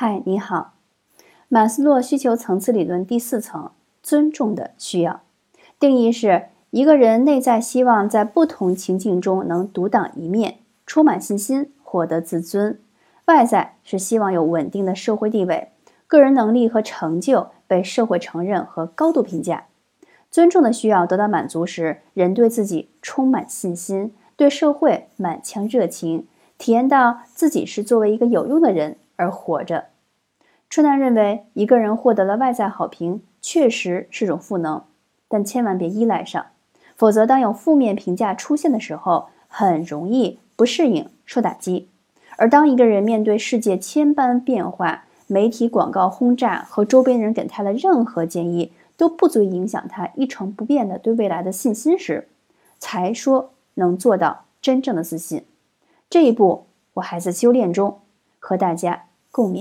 嗨，你好。马斯洛需求层次理论第四层，尊重的需要，定义是一个人内在希望在不同情境中能独当一面，充满信心，获得自尊；外在是希望有稳定的社会地位，个人能力和成就被社会承认和高度评价。尊重的需要得到满足时，人对自己充满信心，对社会满腔热情，体验到自己是作为一个有用的人。而活着，春楠认为，一个人获得了外在好评，确实是种赋能，但千万别依赖上，否则当有负面评价出现的时候，很容易不适应、受打击。而当一个人面对世界千般变化、媒体广告轰炸和周边人给他的任何建议都不足以影响他一成不变的对未来的信心时，才说能做到真正的自信。这一步，我还在修炼中，和大家。共勉。